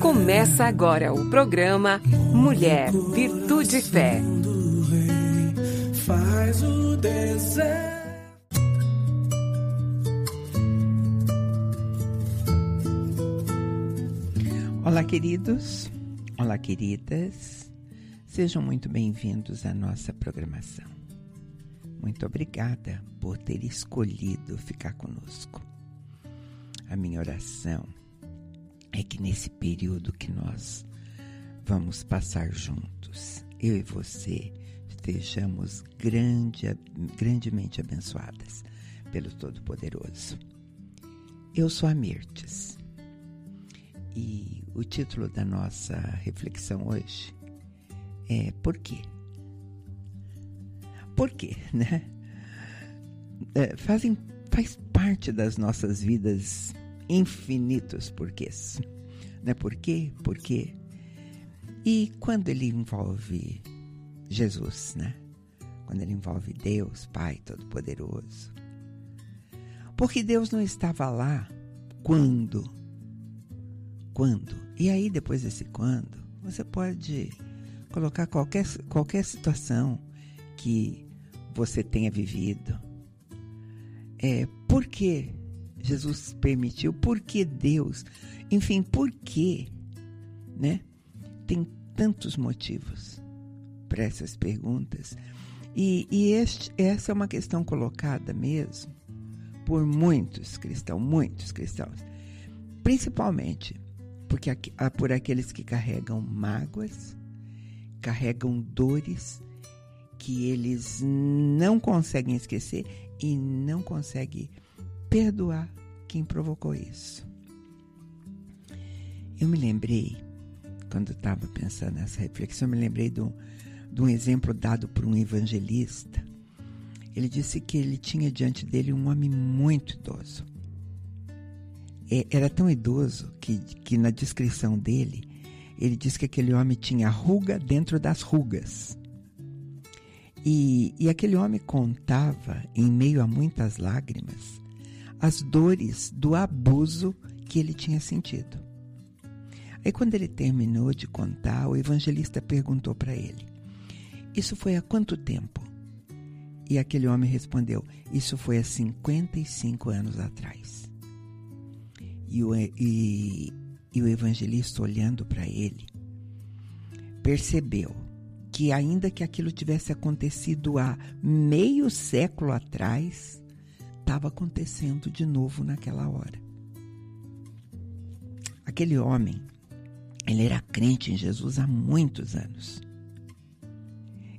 Começa agora o programa Mulher, Virtude e Fé. Faz o deserto. Olá, queridos. Olá, queridas. Sejam muito bem-vindos à nossa programação. Muito obrigada por ter escolhido ficar conosco. A minha oração é que nesse período que nós vamos passar juntos, eu e você, estejamos grande, grandemente abençoadas pelo Todo-Poderoso. Eu sou a Mirtes e o título da nossa reflexão hoje é Por quê? Por quê, né? É, fazem, faz parte das nossas vidas infinitos porquês. Por quê? Por quê? E quando ele envolve Jesus, né? Quando ele envolve Deus, Pai Todo-Poderoso. Porque Deus não estava lá quando? Quando? E aí, depois desse quando, você pode colocar qualquer, qualquer situação que você tenha vivido. É, por que Jesus permitiu? Por que Deus? Enfim, por quê? Né? Tem tantos motivos para essas perguntas. E, e este, essa é uma questão colocada mesmo por muitos cristãos, muitos cristãos. Principalmente porque por aqueles que carregam mágoas, carregam dores que eles não conseguem esquecer e não conseguem perdoar quem provocou isso. Eu me lembrei, quando estava pensando nessa reflexão, eu me lembrei de um, de um exemplo dado por um evangelista. Ele disse que ele tinha diante dele um homem muito idoso. É, era tão idoso que, que na descrição dele, ele disse que aquele homem tinha ruga dentro das rugas. E, e aquele homem contava, em meio a muitas lágrimas, as dores do abuso que ele tinha sentido. Aí, quando ele terminou de contar, o evangelista perguntou para ele: Isso foi há quanto tempo? E aquele homem respondeu: Isso foi há 55 anos atrás. E o, e, e o evangelista, olhando para ele, percebeu que, ainda que aquilo tivesse acontecido há meio século atrás, estava acontecendo de novo naquela hora. Aquele homem, ele era crente em Jesus há muitos anos.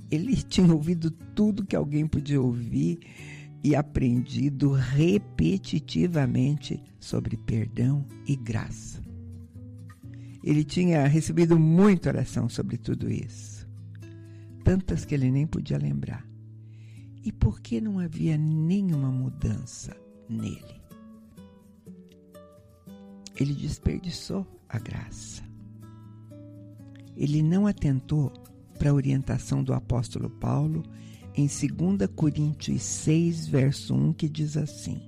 Ele tinha ouvido tudo que alguém podia ouvir e aprendido repetitivamente sobre perdão e graça. Ele tinha recebido muita oração sobre tudo isso, tantas que ele nem podia lembrar. E por que não havia nenhuma mudança nele? Ele desperdiçou a graça. Ele não atentou para a orientação do apóstolo Paulo em 2 Coríntios 6, verso 1, que diz assim: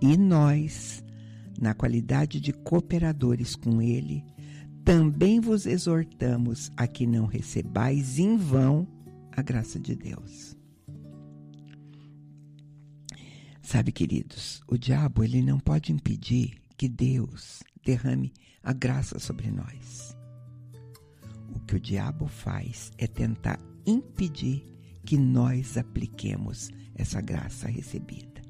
E nós, na qualidade de cooperadores com ele, também vos exortamos a que não recebais em vão a graça de Deus. Sabe, queridos, o diabo ele não pode impedir que Deus derrame a graça sobre nós. O que o diabo faz é tentar impedir que nós apliquemos essa graça recebida.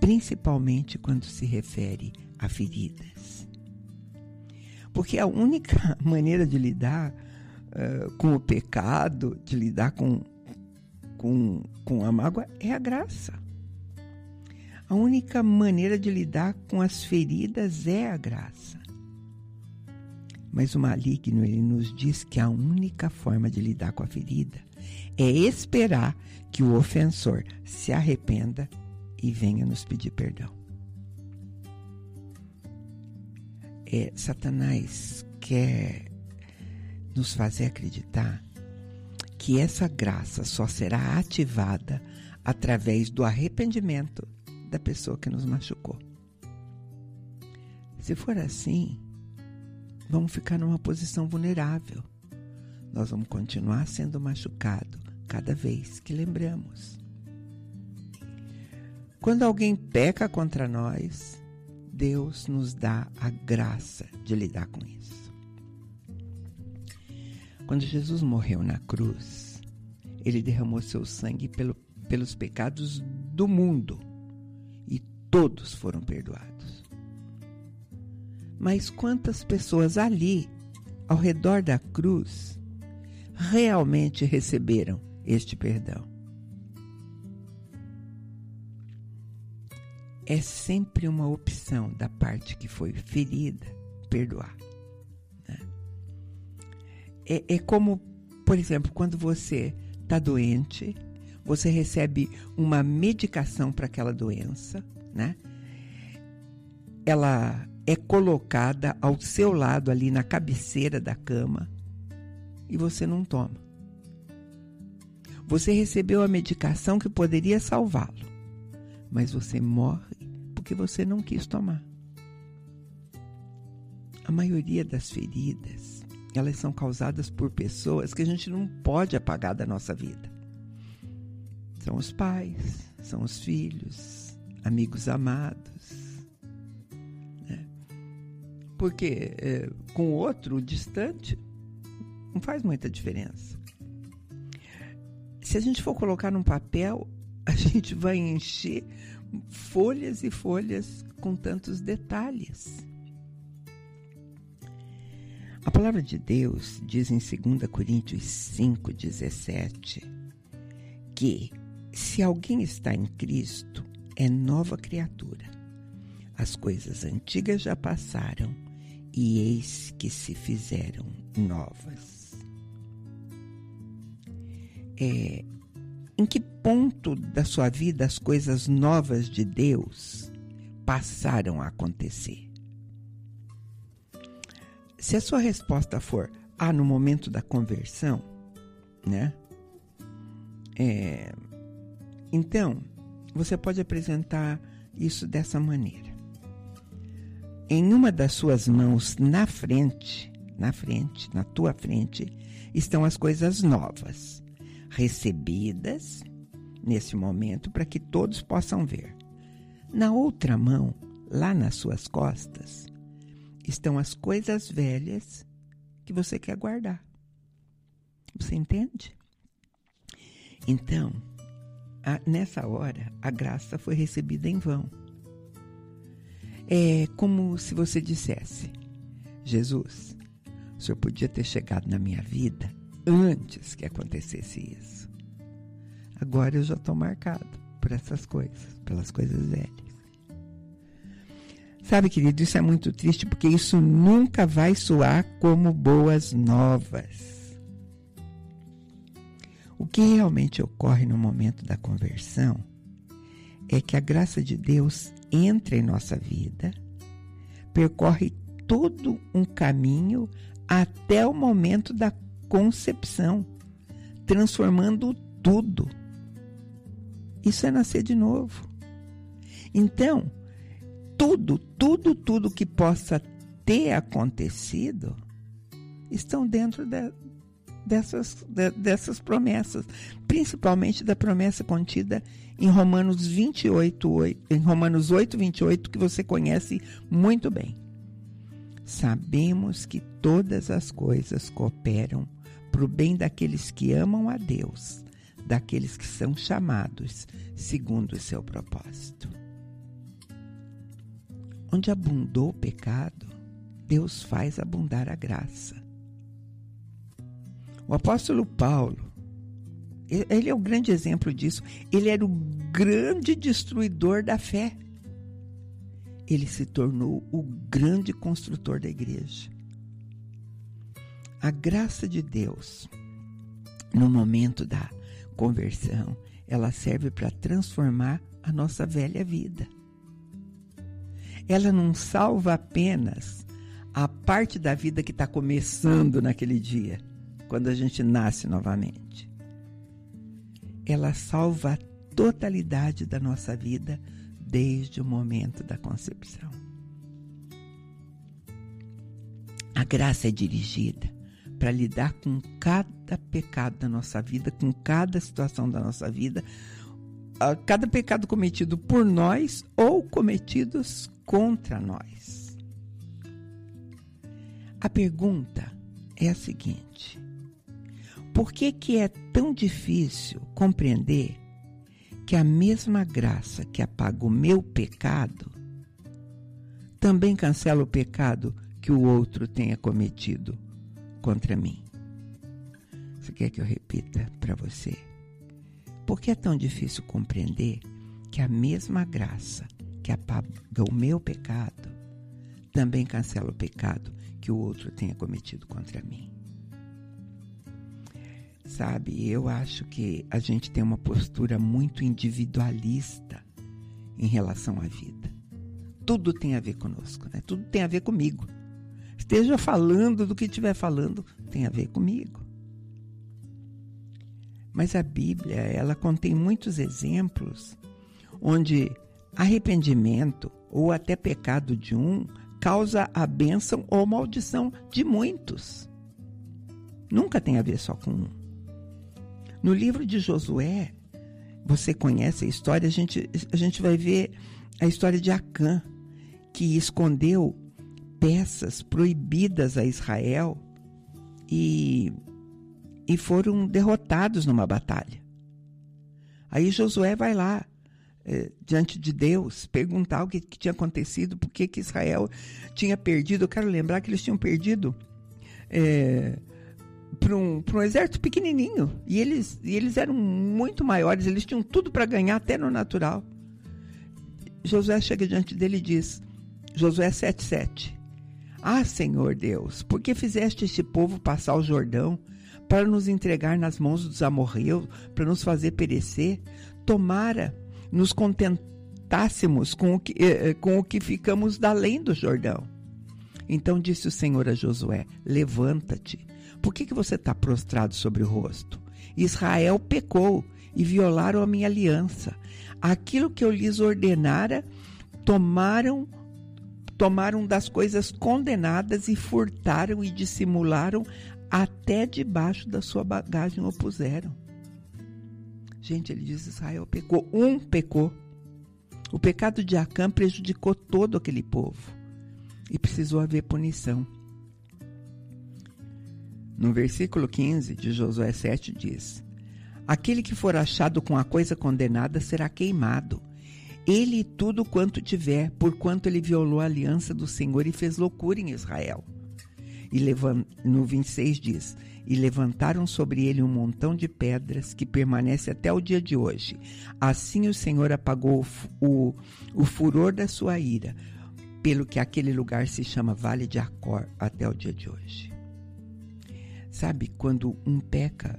Principalmente quando se refere a feridas. Porque a única maneira de lidar uh, com o pecado, de lidar com, com, com a mágoa, é a graça. A única maneira de lidar com as feridas é a graça. Mas o maligno ele nos diz que a única forma de lidar com a ferida é esperar que o ofensor se arrependa e venha nos pedir perdão. É, Satanás quer nos fazer acreditar que essa graça só será ativada através do arrependimento da pessoa que nos machucou. Se for assim, vamos ficar numa posição vulnerável. Nós vamos continuar sendo machucados cada vez que lembramos. Quando alguém peca contra nós, Deus nos dá a graça de lidar com isso. Quando Jesus morreu na cruz, ele derramou seu sangue pelo, pelos pecados do mundo todos foram perdoados. Mas quantas pessoas ali, ao redor da cruz, realmente receberam este perdão? É sempre uma opção da parte que foi ferida perdoar. Né? É, é como, por exemplo, quando você está doente, você recebe uma medicação para aquela doença, né? Ela é colocada ao seu lado ali na cabeceira da cama e você não toma. Você recebeu a medicação que poderia salvá-lo, mas você morre porque você não quis tomar. A maioria das feridas, elas são causadas por pessoas que a gente não pode apagar da nossa vida. São os pais, são os filhos, amigos amados. Né? Porque é, com o outro distante, não faz muita diferença. Se a gente for colocar num papel, a gente vai encher folhas e folhas com tantos detalhes. A palavra de Deus diz em 2 Coríntios 5,17 que se alguém está em Cristo, é nova criatura. As coisas antigas já passaram e eis que se fizeram novas. É, em que ponto da sua vida as coisas novas de Deus passaram a acontecer? Se a sua resposta for ah, no momento da conversão, né? É, então, você pode apresentar isso dessa maneira. Em uma das suas mãos na frente, na frente, na tua frente, estão as coisas novas recebidas nesse momento para que todos possam ver. Na outra mão, lá nas suas costas, estão as coisas velhas que você quer guardar. Você entende? Então, nessa hora, a graça foi recebida em vão. É como se você dissesse: Jesus, o senhor podia ter chegado na minha vida antes que acontecesse isso. Agora eu já estou marcado por essas coisas, pelas coisas velhas. Sabe, querido, isso é muito triste porque isso nunca vai soar como boas novas. O que realmente ocorre no momento da conversão é que a graça de Deus entra em nossa vida, percorre todo um caminho até o momento da concepção, transformando tudo. Isso é nascer de novo. Então, tudo, tudo, tudo que possa ter acontecido estão dentro de, dessas, de, dessas promessas, principalmente da promessa contida em Romanos 28, 8, em Romanos 8, 28, que você conhece muito bem. Sabemos que todas as coisas cooperam para o bem daqueles que amam a Deus, daqueles que são chamados segundo o seu propósito. Onde abundou o pecado, Deus faz abundar a graça. O apóstolo Paulo, ele é o grande exemplo disso. Ele era o grande destruidor da fé. Ele se tornou o grande construtor da igreja. A graça de Deus, no momento da conversão, ela serve para transformar a nossa velha vida. Ela não salva apenas a parte da vida que está começando naquele dia, quando a gente nasce novamente. Ela salva a totalidade da nossa vida desde o momento da concepção. A graça é dirigida para lidar com cada pecado da nossa vida, com cada situação da nossa vida, cada pecado cometido por nós ou cometidos contra nós. A pergunta é a seguinte: por que, que é tão difícil compreender que a mesma graça que apaga o meu pecado também cancela o pecado que o outro tenha cometido contra mim? Você quer que eu repita para você? Por que é tão difícil compreender que a mesma graça que apaga o meu pecado também cancela o pecado que o outro tenha cometido contra mim? Sabe, eu acho que a gente tem uma postura muito individualista em relação à vida. Tudo tem a ver conosco, né? Tudo tem a ver comigo. Esteja falando do que estiver falando, tem a ver comigo. Mas a Bíblia, ela contém muitos exemplos onde arrependimento ou até pecado de um causa a bênção ou maldição de muitos. Nunca tem a ver só com um. No livro de Josué, você conhece a história, a gente, a gente vai ver a história de Acã, que escondeu peças proibidas a Israel e e foram derrotados numa batalha. Aí Josué vai lá, eh, diante de Deus, perguntar o que, que tinha acontecido, por que, Israel tinha perdido. Eu quero lembrar que eles tinham perdido é, para um, um exército pequenininho. E eles, e eles eram muito maiores, eles tinham tudo para ganhar, até no natural. Josué chega diante dele e diz, Josué 7,7: Ah, Senhor Deus, por que fizeste este povo passar o Jordão? para nos entregar nas mãos dos amorreus, para nos fazer perecer, tomara nos contentássemos com o que, eh, eh, com o que ficamos da além do Jordão. Então disse o Senhor a Josué: Levanta-te. Por que, que você está prostrado sobre o rosto? Israel pecou e violaram a minha aliança. Aquilo que eu lhes ordenara, tomaram tomaram das coisas condenadas e furtaram e dissimularam até debaixo da sua bagagem o puseram. Gente, ele diz: Israel pecou, um pecou. O pecado de Acã prejudicou todo aquele povo e precisou haver punição. No versículo 15 de Josué 7 diz: Aquele que for achado com a coisa condenada será queimado, ele e tudo quanto tiver, porquanto ele violou a aliança do Senhor e fez loucura em Israel. E no 26 diz: E levantaram sobre ele um montão de pedras que permanece até o dia de hoje. Assim o Senhor apagou o, o, o furor da sua ira, pelo que aquele lugar se chama Vale de Acor até o dia de hoje. Sabe, quando um peca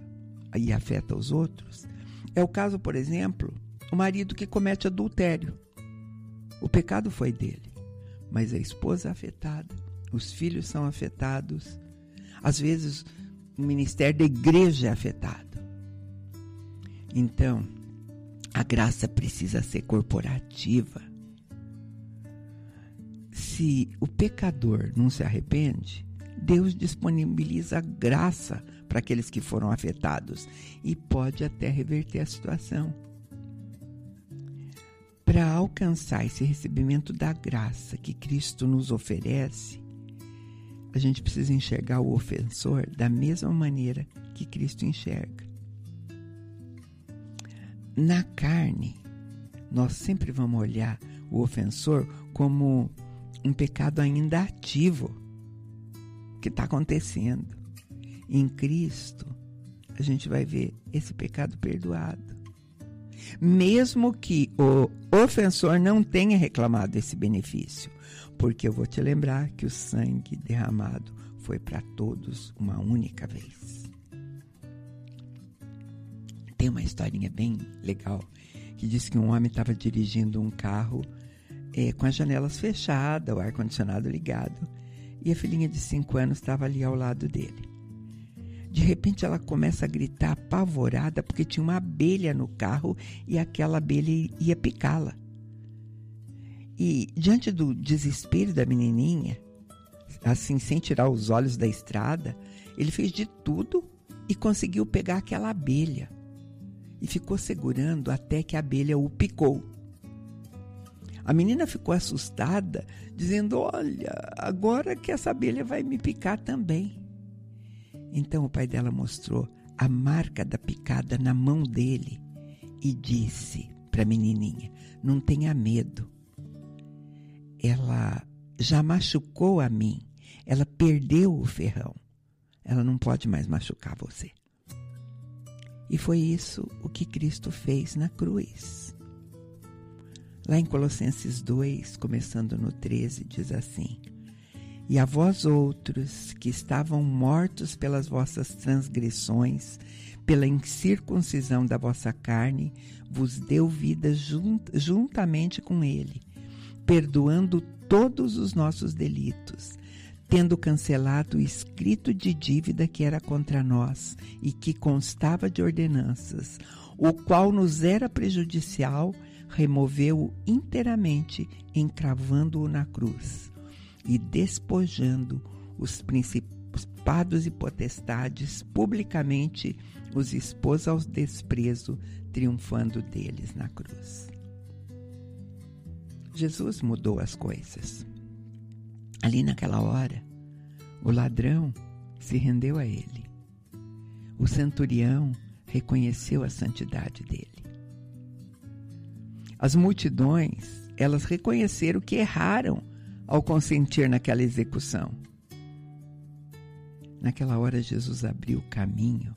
e afeta os outros, é o caso, por exemplo, o marido que comete adultério. O pecado foi dele, mas a esposa afetada os filhos são afetados, às vezes o ministério da igreja é afetado. Então, a graça precisa ser corporativa. Se o pecador não se arrepende, Deus disponibiliza graça para aqueles que foram afetados e pode até reverter a situação. Para alcançar esse recebimento da graça que Cristo nos oferece, a gente precisa enxergar o ofensor da mesma maneira que Cristo enxerga. Na carne, nós sempre vamos olhar o ofensor como um pecado ainda ativo que está acontecendo. Em Cristo, a gente vai ver esse pecado perdoado. Mesmo que o ofensor não tenha reclamado esse benefício, porque eu vou te lembrar que o sangue derramado foi para todos uma única vez. Tem uma historinha bem legal que diz que um homem estava dirigindo um carro é, com as janelas fechadas, o ar-condicionado ligado, e a filhinha de cinco anos estava ali ao lado dele. De repente ela começa a gritar apavorada porque tinha uma abelha no carro e aquela abelha ia picá-la. E diante do desespero da menininha, assim, sem tirar os olhos da estrada, ele fez de tudo e conseguiu pegar aquela abelha. E ficou segurando até que a abelha o picou. A menina ficou assustada, dizendo: Olha, agora que essa abelha vai me picar também. Então o pai dela mostrou a marca da picada na mão dele e disse para a menininha: Não tenha medo. Ela já machucou a mim, ela perdeu o ferrão. Ela não pode mais machucar você. E foi isso o que Cristo fez na cruz. Lá em Colossenses 2, começando no 13, diz assim: E a vós outros que estavam mortos pelas vossas transgressões, pela incircuncisão da vossa carne, vos deu vida junt juntamente com ele, perdoando todos os nossos delitos, tendo cancelado o escrito de dívida que era contra nós e que constava de ordenanças, o qual nos era prejudicial, removeu-o inteiramente, encravando-o na cruz e despojando os principados e potestades publicamente os expôs ao desprezo, triunfando deles na cruz. Jesus mudou as coisas. Ali naquela hora, o ladrão se rendeu a ele. O centurião reconheceu a santidade dele. As multidões, elas reconheceram que erraram ao consentir naquela execução. Naquela hora, Jesus abriu o caminho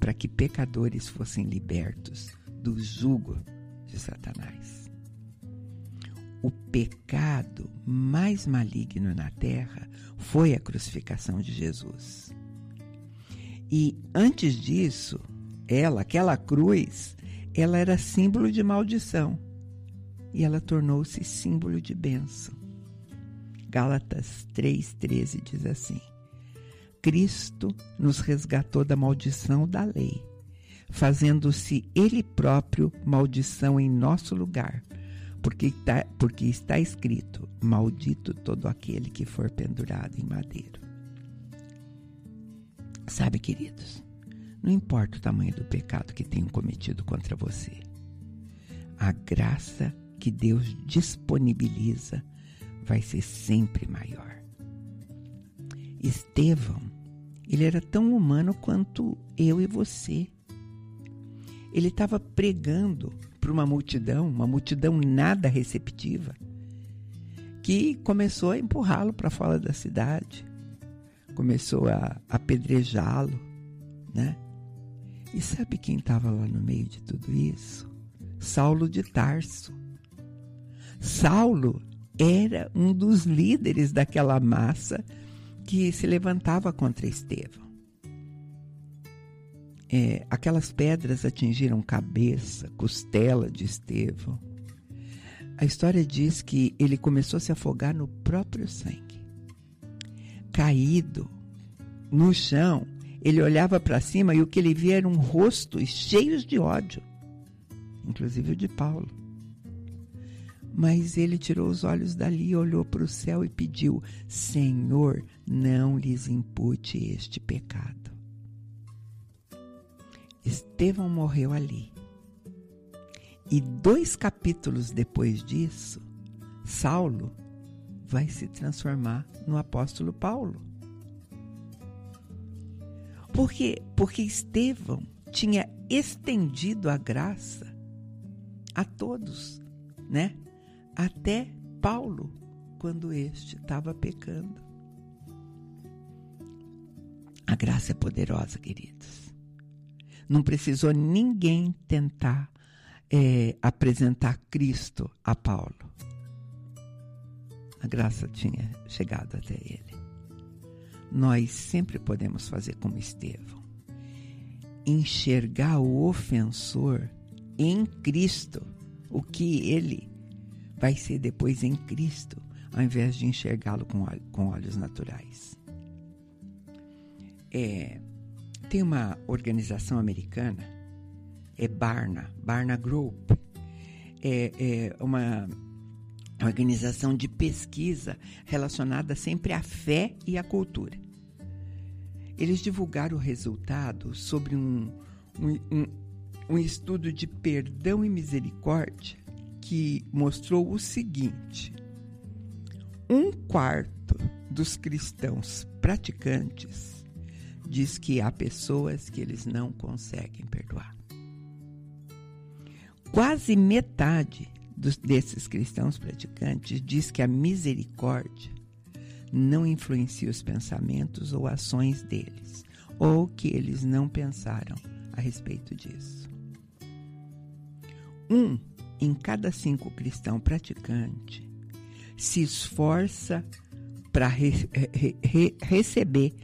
para que pecadores fossem libertos do jugo de Satanás. O pecado mais maligno na terra foi a crucificação de Jesus. E antes disso, ela, aquela cruz, ela era símbolo de maldição e ela tornou-se símbolo de bênção. Gálatas 3,13 diz assim: Cristo nos resgatou da maldição da lei, fazendo-se Ele próprio maldição em nosso lugar, porque está, porque está escrito: Maldito todo aquele que for pendurado em madeiro. Sabe, queridos, não importa o tamanho do pecado que tenham cometido contra você, a graça que Deus disponibiliza vai ser sempre maior. Estevão, ele era tão humano quanto eu e você. Ele estava pregando para uma multidão, uma multidão nada receptiva, que começou a empurrá-lo para fora da cidade, começou a apedrejá-lo, né? E sabe quem estava lá no meio de tudo isso? Saulo de Tarso. Saulo era um dos líderes daquela massa que se levantava contra Estevão. É, aquelas pedras atingiram cabeça, costela de Estevão. A história diz que ele começou a se afogar no próprio sangue. Caído no chão, ele olhava para cima e o que ele via eram rostos cheios de ódio, inclusive o de Paulo. Mas ele tirou os olhos dali, olhou para o céu e pediu: Senhor, não lhes impute este pecado. Estevão morreu ali. E dois capítulos depois disso, Saulo vai se transformar no apóstolo Paulo. Por quê? Porque Estevão tinha estendido a graça a todos, né? Até Paulo, quando este estava pecando. A graça é poderosa, queridos. Não precisou ninguém tentar é, apresentar Cristo a Paulo. A graça tinha chegado até ele. Nós sempre podemos fazer como Estevão enxergar o ofensor em Cristo, o que ele vai ser depois em Cristo, ao invés de enxergá-lo com, com olhos naturais. É, tem uma organização americana, é Barna, Barna Group, é, é uma organização de pesquisa relacionada sempre à fé e à cultura. Eles divulgaram o resultado sobre um, um, um, um estudo de perdão e misericórdia que mostrou o seguinte: um quarto dos cristãos praticantes diz que há pessoas que eles não conseguem perdoar. Quase metade dos, desses cristãos praticantes diz que a misericórdia não influencia os pensamentos ou ações deles, ou que eles não pensaram a respeito disso. Um em cada cinco cristãos praticantes se esforça para re, re, re, receber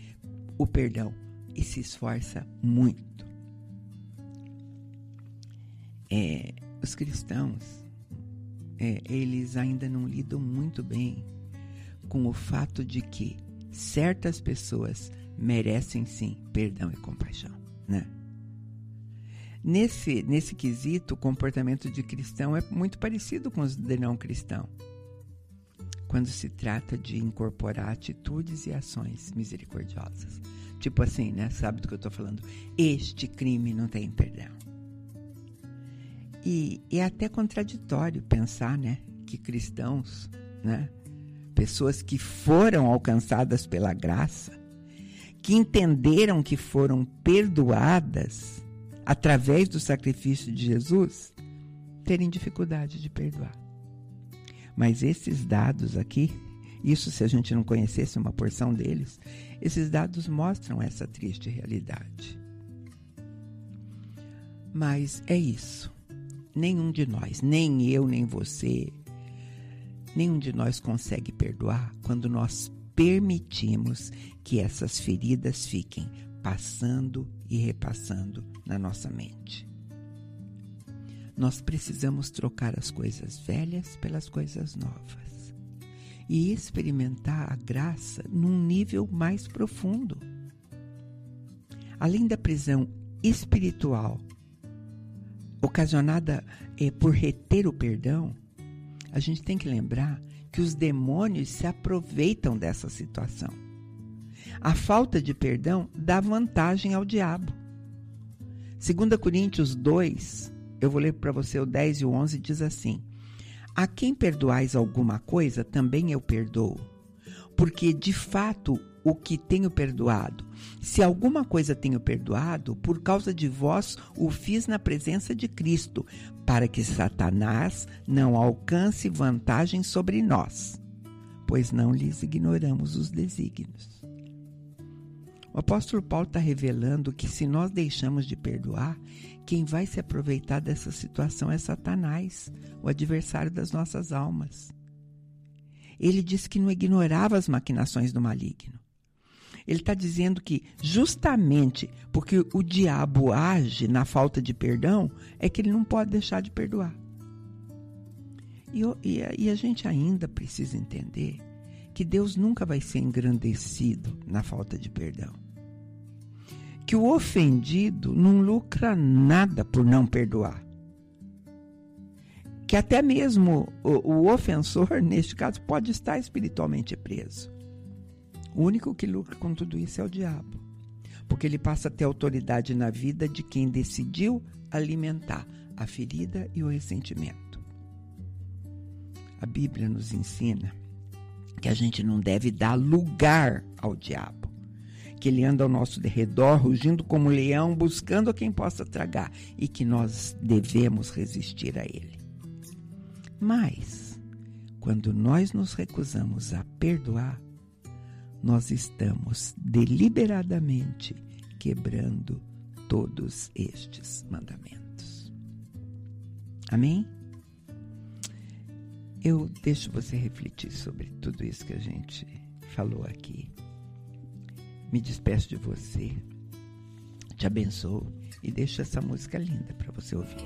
o perdão e se esforça muito. É, os cristãos é, eles ainda não lidam muito bem com o fato de que certas pessoas merecem sim perdão e compaixão, né? Nesse, nesse quesito, o comportamento de cristão é muito parecido com os de não cristão. Quando se trata de incorporar atitudes e ações misericordiosas. Tipo assim, né? Sabe do que eu estou falando? Este crime não tem perdão. E, é até contraditório pensar, né, que cristãos, né, pessoas que foram alcançadas pela graça, que entenderam que foram perdoadas através do sacrifício de Jesus, terem dificuldade de perdoar. Mas esses dados aqui, isso se a gente não conhecesse uma porção deles, esses dados mostram essa triste realidade. Mas é isso nenhum de nós, nem eu, nem você, nenhum de nós consegue perdoar quando nós permitimos que essas feridas fiquem passando e repassando na nossa mente. Nós precisamos trocar as coisas velhas pelas coisas novas e experimentar a graça num nível mais profundo. Além da prisão espiritual ocasionada eh, por reter o perdão, a gente tem que lembrar que os demônios se aproveitam dessa situação. A falta de perdão dá vantagem ao diabo. 2 Coríntios 2, eu vou ler para você o 10 e o 11, diz assim: A quem perdoais alguma coisa, também eu perdoo. Porque de fato o que tenho perdoado. Se alguma coisa tenho perdoado, por causa de vós o fiz na presença de Cristo, para que Satanás não alcance vantagem sobre nós, pois não lhes ignoramos os desígnios. O apóstolo Paulo está revelando que se nós deixamos de perdoar, quem vai se aproveitar dessa situação é Satanás, o adversário das nossas almas. Ele disse que não ignorava as maquinações do maligno. Ele está dizendo que justamente porque o diabo age na falta de perdão, é que ele não pode deixar de perdoar. E, e, e a gente ainda precisa entender que Deus nunca vai ser engrandecido na falta de perdão. Que o ofendido não lucra nada por não perdoar. Que até mesmo o, o ofensor, neste caso, pode estar espiritualmente preso. O único que lucra com tudo isso é o diabo, porque ele passa a ter autoridade na vida de quem decidiu alimentar a ferida e o ressentimento. A Bíblia nos ensina que a gente não deve dar lugar ao diabo, que ele anda ao nosso redor, rugindo como um leão, buscando a quem possa tragar e que nós devemos resistir a ele. Mas, quando nós nos recusamos a perdoar, nós estamos deliberadamente quebrando todos estes mandamentos. Amém? Eu deixo você refletir sobre tudo isso que a gente falou aqui. Me despeço de você, te abençoo. E deixo essa música linda para você ouvir.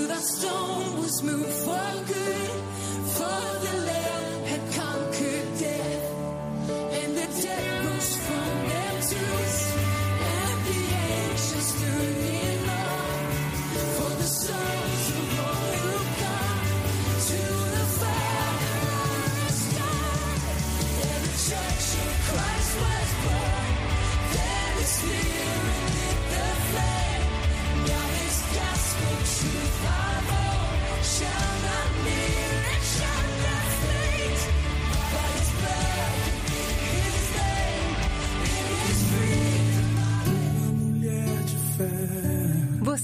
that stone was moved for good, for the